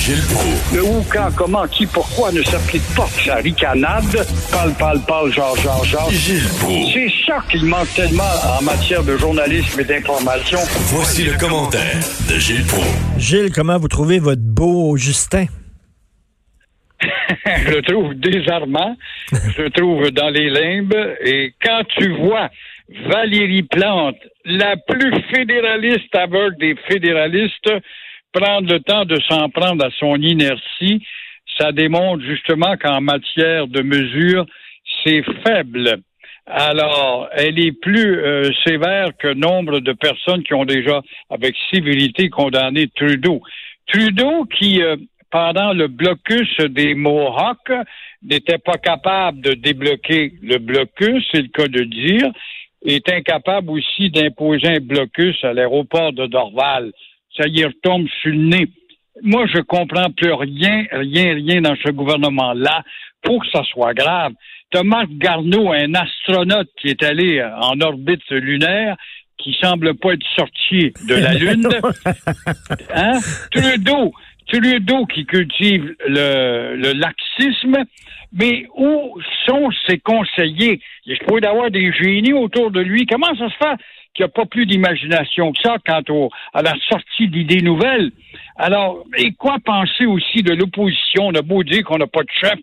Gilles Proulx. Le où, quand, comment, qui, pourquoi ne s'applique pas? Que sa ricanade. Parle, parle, parle, genre, genre, genre. Gilles Proulx. C'est ça qu'il manque tellement en matière de journalisme et d'information. Voici le commentaire de Gilles Proulx. Gilles, comment vous trouvez votre beau Justin? Je le trouve désarmant. Je le trouve dans les limbes. Et quand tu vois Valérie Plante, la plus fédéraliste avec des fédéralistes, prendre le temps de s'en prendre à son inertie, ça démontre justement qu'en matière de mesure, c'est faible. Alors, elle est plus euh, sévère que nombre de personnes qui ont déjà, avec civilité, condamné Trudeau. Trudeau qui, euh, pendant le blocus des Mohawks, n'était pas capable de débloquer le blocus, c'est le cas de dire, est incapable aussi d'imposer un blocus à l'aéroport de Dorval ça y retombe sur le nez. Moi, je comprends plus rien, rien, rien dans ce gouvernement-là pour que ça soit grave. T'as Marc Garneau, un astronaute qui est allé en orbite lunaire, qui semble pas être sorti de la Lune. hein? Trudeau, Trudeau qui cultive le, le laxisme, mais où sont ses conseillers? Il se pourrait d'avoir des génies autour de lui. Comment ça se fait? Qu'il n'y a pas plus d'imagination que ça quant au, à la sortie d'idées nouvelles? Alors, et quoi penser aussi de l'opposition? On a beau dire qu'on n'a pas de chef,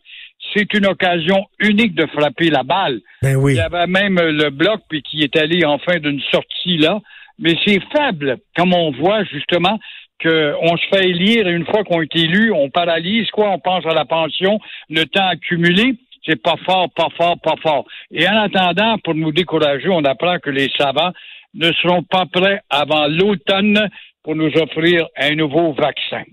c'est une occasion unique de frapper la balle. Ben oui. Il y avait même le bloc puis qui est allé enfin d'une sortie là, mais c'est faible, comme on voit justement qu'on se fait élire et une fois qu'on est élu, on paralyse quoi, on pense à la pension, le temps accumulé. C'est pas fort, pas fort, pas fort. Et en attendant, pour nous décourager, on apprend que les savants ne seront pas prêts avant l'automne pour nous offrir un nouveau vaccin.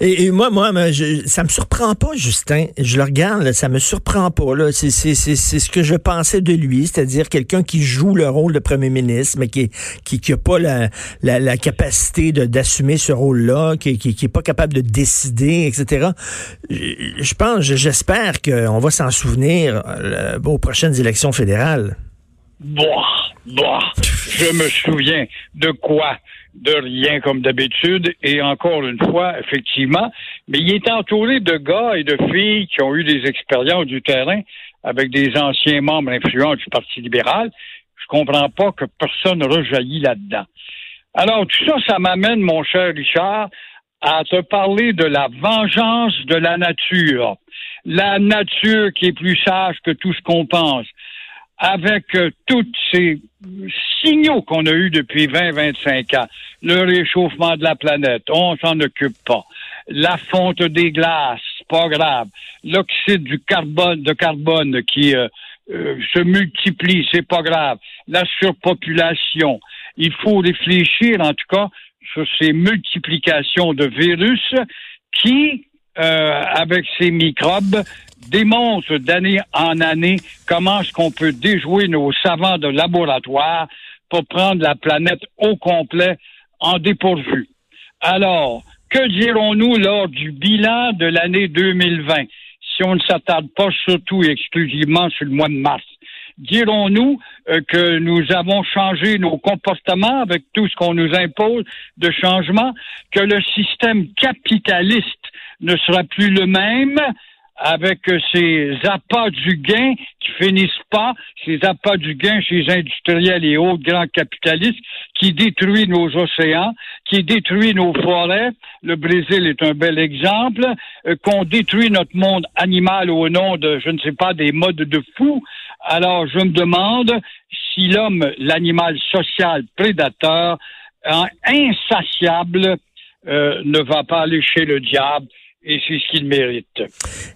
Et, et moi, moi, je, ça me surprend pas, Justin. Je le regarde, là, ça me surprend pas. Là. C'est, c'est, c'est, c'est ce que je pensais de lui, c'est-à-dire quelqu'un qui joue le rôle de premier ministre, mais qui qui, qui a pas la, la, la capacité de, d'assumer ce rôle-là, qui, qui, qui est pas capable de décider, etc. Je, je pense, j'espère qu'on va s'en souvenir euh, aux prochaines élections fédérales. Boah, boah. Je me souviens de quoi? De rien comme d'habitude. Et encore une fois, effectivement, mais il est entouré de gars et de filles qui ont eu des expériences du terrain avec des anciens membres influents du Parti libéral. Je comprends pas que personne rejaillit là-dedans. Alors, tout ça, ça m'amène, mon cher Richard, à te parler de la vengeance de la nature. La nature qui est plus sage que tout ce qu'on pense avec euh, tous ces signaux qu'on a eus depuis 20-25 ans, le réchauffement de la planète, on s'en occupe pas. La fonte des glaces, pas grave. L'oxyde du carbone, de carbone qui euh, euh, se multiplie, c'est pas grave. La surpopulation. Il faut réfléchir, en tout cas, sur ces multiplications de virus qui, avec ces microbes, démontre d'année en année comment est-ce qu'on peut déjouer nos savants de laboratoire pour prendre la planète au complet en dépourvu? Alors, que dirons-nous lors du bilan de l'année 2020 si on ne s'attarde pas surtout et exclusivement sur le mois de mars? Dirons-nous euh, que nous avons changé nos comportements avec tout ce qu'on nous impose de changement, que le système capitaliste ne sera plus le même, avec ces appâts du gain qui finissent pas, ces appâts du gain chez les industriels et autres grands capitalistes qui détruisent nos océans, qui détruisent nos forêts. Le Brésil est un bel exemple, euh, qu'on détruit notre monde animal au nom de, je ne sais pas, des modes de fou. Alors, je me demande si l'homme, l'animal social prédateur, insatiable, euh, ne va pas aller chez le diable et c'est ce qu'il mérite.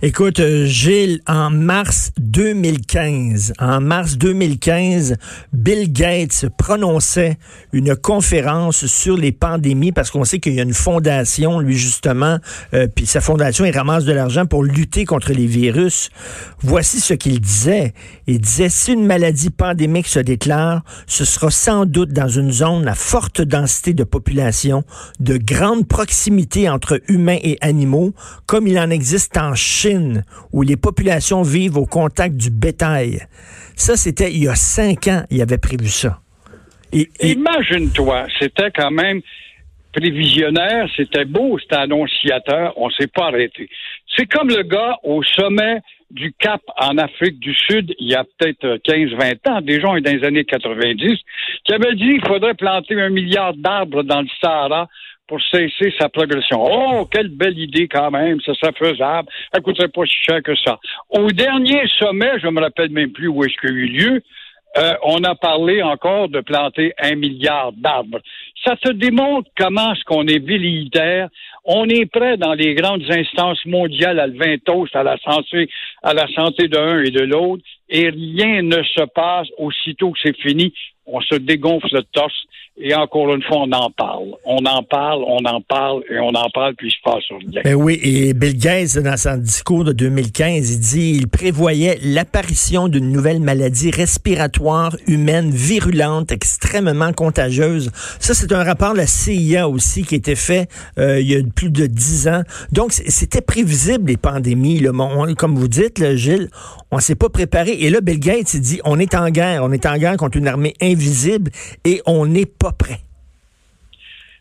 Écoute, euh, Gilles, en mars 2015, en mars 2015, Bill Gates prononçait une conférence sur les pandémies parce qu'on sait qu'il y a une fondation, lui justement, euh, puis sa fondation, il ramasse de l'argent pour lutter contre les virus. Voici ce qu'il disait. Il disait, si une maladie pandémique se déclare, ce sera sans doute dans une zone à forte densité de population, de grande proximité entre humains et animaux, comme il en existe en Chine, où les populations vivent au contact du bétail. Ça, c'était il y a cinq ans, il avait prévu ça. Et, Imagine-toi, c'était quand même prévisionnaire, c'était beau, c'était annonciateur, on s'est pas arrêté. C'est comme le gars au sommet du Cap en Afrique du Sud, il y a peut-être 15-20 ans, déjà dans les années 90, qui avait dit qu'il faudrait planter un milliard d'arbres dans le Sahara pour cesser sa progression. Oh, quelle belle idée quand même, ça serait faisable, ça coûterait pas si cher que ça. Au dernier sommet, je me rappelle même plus où est-ce qu'il a eu lieu, euh, on a parlé encore de planter un milliard d'arbres. Ça te démontre comment est-ce qu'on est velléitaire. On est prêt dans les grandes instances mondiales à lever toast à la santé, à la santé de l'un et de l'autre, et rien ne se passe aussitôt que c'est fini on se dégonfle le torse et encore une fois, on en parle. On en parle, on en parle et on en parle, puis il se passe rien. Ben oui, et Bill Gates, dans son discours de 2015, il dit il prévoyait l'apparition d'une nouvelle maladie respiratoire humaine virulente, extrêmement contagieuse. Ça, c'est un rapport de la CIA aussi qui été fait euh, il y a plus de dix ans. Donc, c'était prévisible, les pandémies. Là. comme vous dites, là, Gilles, on s'est pas préparé. Et là, Bill Gates, il dit on est en guerre. On est en guerre contre une armée invisible et on n'est pas prêt.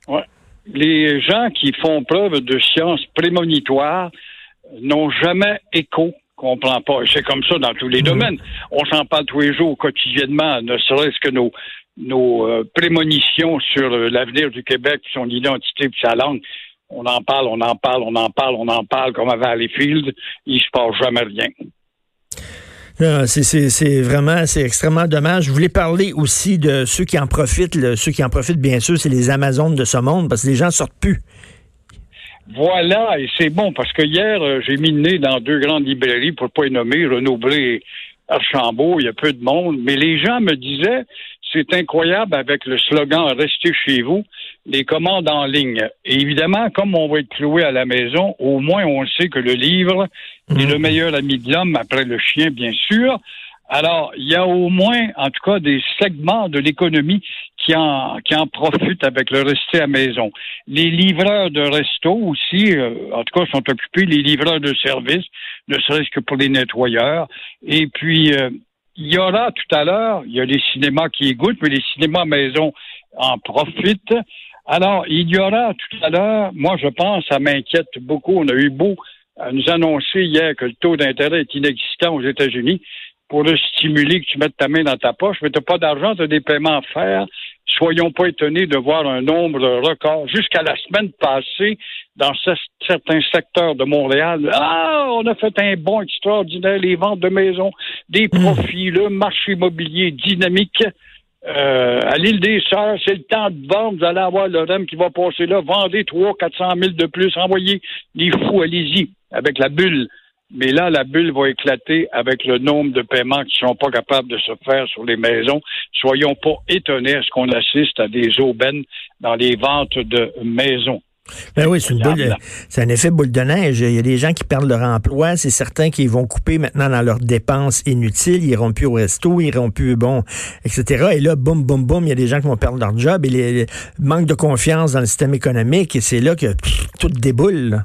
Ouais. Les gens qui font preuve de science prémonitoire n'ont jamais écho comprend pas. C'est comme ça dans tous les mhm. domaines. On s'en parle tous les jours, quotidiennement, ne serait-ce que nos, nos euh, prémonitions sur l'avenir du Québec, son identité et sa langue. On en parle, on en parle, on en parle, on en parle comme à Valleyfield. Il se passe jamais rien. C'est vraiment, c'est extrêmement dommage. Je voulais parler aussi de ceux qui en profitent. ceux qui en profitent, bien sûr, c'est les Amazones de ce monde, parce que les gens sortent plus. Voilà, et c'est bon, parce que hier, euh, j'ai mis le dans deux grandes librairies, pour pas les nommer, Renaud-Blé et Archambault, il y a peu de monde, mais les gens me disaient, c'est incroyable avec le slogan Restez chez vous, les commandes en ligne. Et évidemment, comme on va être cloué à la maison, au moins on sait que le livre est le mhm. meilleur ami de l'homme, après le chien, bien sûr. Alors, il y a au moins, en tout cas, des segments de l'économie qui en, qui en profitent avec le rester à maison. Les livreurs de resto aussi, euh, en tout cas, sont occupés, les livreurs de services, ne serait-ce que pour les nettoyeurs. Et puis, euh, il y aura tout à l'heure, il y a les cinémas qui égouttent, mais les cinémas maison en profitent. Alors, il y aura tout à l'heure, moi je pense, ça m'inquiète beaucoup. On a eu beau nous annoncer hier que le taux d'intérêt est inexistant aux États-Unis pour le stimuler que tu mettes ta main dans ta poche, mais tu n'as pas d'argent, tu as des paiements à faire. Soyons pas étonnés de voir un nombre de records. Jusqu'à la semaine passée, dans certains secteurs de Montréal, ah, on a fait un bon extraordinaire, les ventes de maisons, des hmm. profits, le marché immobilier dynamique. Euh, à l'île des Sœurs, c'est le temps de vendre. Vous allez avoir le REM qui va passer là. Vendez 300, 400 000 de plus. Envoyez les fous, allez-y, avec la bulle. Mais là, la bulle va éclater avec le nombre de paiements qui ne sont pas capables de se faire sur les maisons. Soyons pas étonnés à ce qu'on assiste à des aubaines dans les ventes de maisons. Ben oui, c'est c'est un effet boule de neige. Il y a des gens qui perdent leur emploi. C'est certains qui vont couper maintenant dans leurs dépenses inutiles. Ils iront plus au resto, ils iront plus, bon, etc. Et là, boum, boum, boum, il y a des gens qui vont perdre leur job et les, manque de confiance dans le système économique. Et c'est là que tout déboule.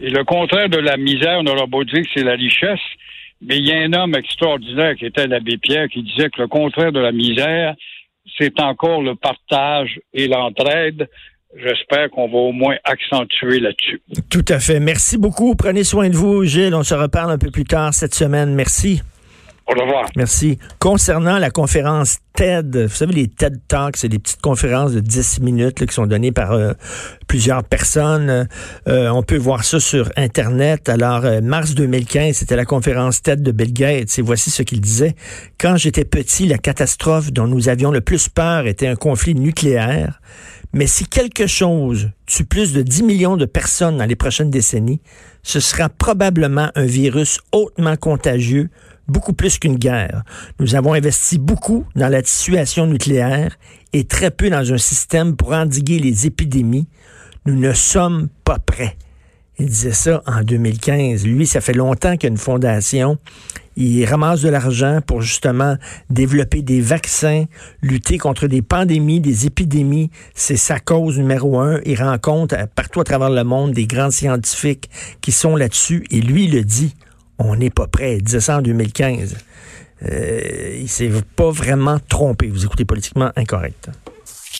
Et le contraire de la misère, on aura beau dire que c'est la richesse, mais il y a un homme extraordinaire qui était l'abbé Pierre qui disait que le contraire de la misère, c'est encore le partage et l'entraide. J'espère qu'on va au moins accentuer là-dessus. Tout à fait. Merci beaucoup. Prenez soin de vous, Gilles. On se reparle un peu plus tard cette semaine. Merci. Au revoir. Merci. Concernant la conférence TED, vous savez, les TED Talks, c'est des petites conférences de 10 minutes qui sont données par euh, plusieurs personnes. Euh, on peut voir ça sur Internet. Alors, euh, mars 2015, c'était la conférence TED de Bill Gates. Et voici ce qu'il disait. Quand j'étais petit, la catastrophe dont nous avions le plus peur était un conflit nucléaire. Mais si quelque chose tue plus de 10 millions de personnes dans les prochaines décennies, ce sera probablement un virus hautement contagieux, beaucoup plus qu'une guerre. Nous avons investi beaucoup dans la dissuasion nucléaire et très peu dans un système pour endiguer les épidémies. Nous ne sommes pas prêts. Il disait ça en 2015. Lui, ça fait longtemps qu'il y a une fondation. Il ramasse de l'argent pour justement développer des vaccins, lutter contre des pandémies, des épidémies. C'est sa cause numéro un. Il rencontre partout à travers le monde des grands scientifiques qui sont là-dessus. Et lui, il le dit. On n'est pas prêt. Il disait ça en 2015. Euh, il s'est pas vraiment trompé. Vous écoutez politiquement incorrect.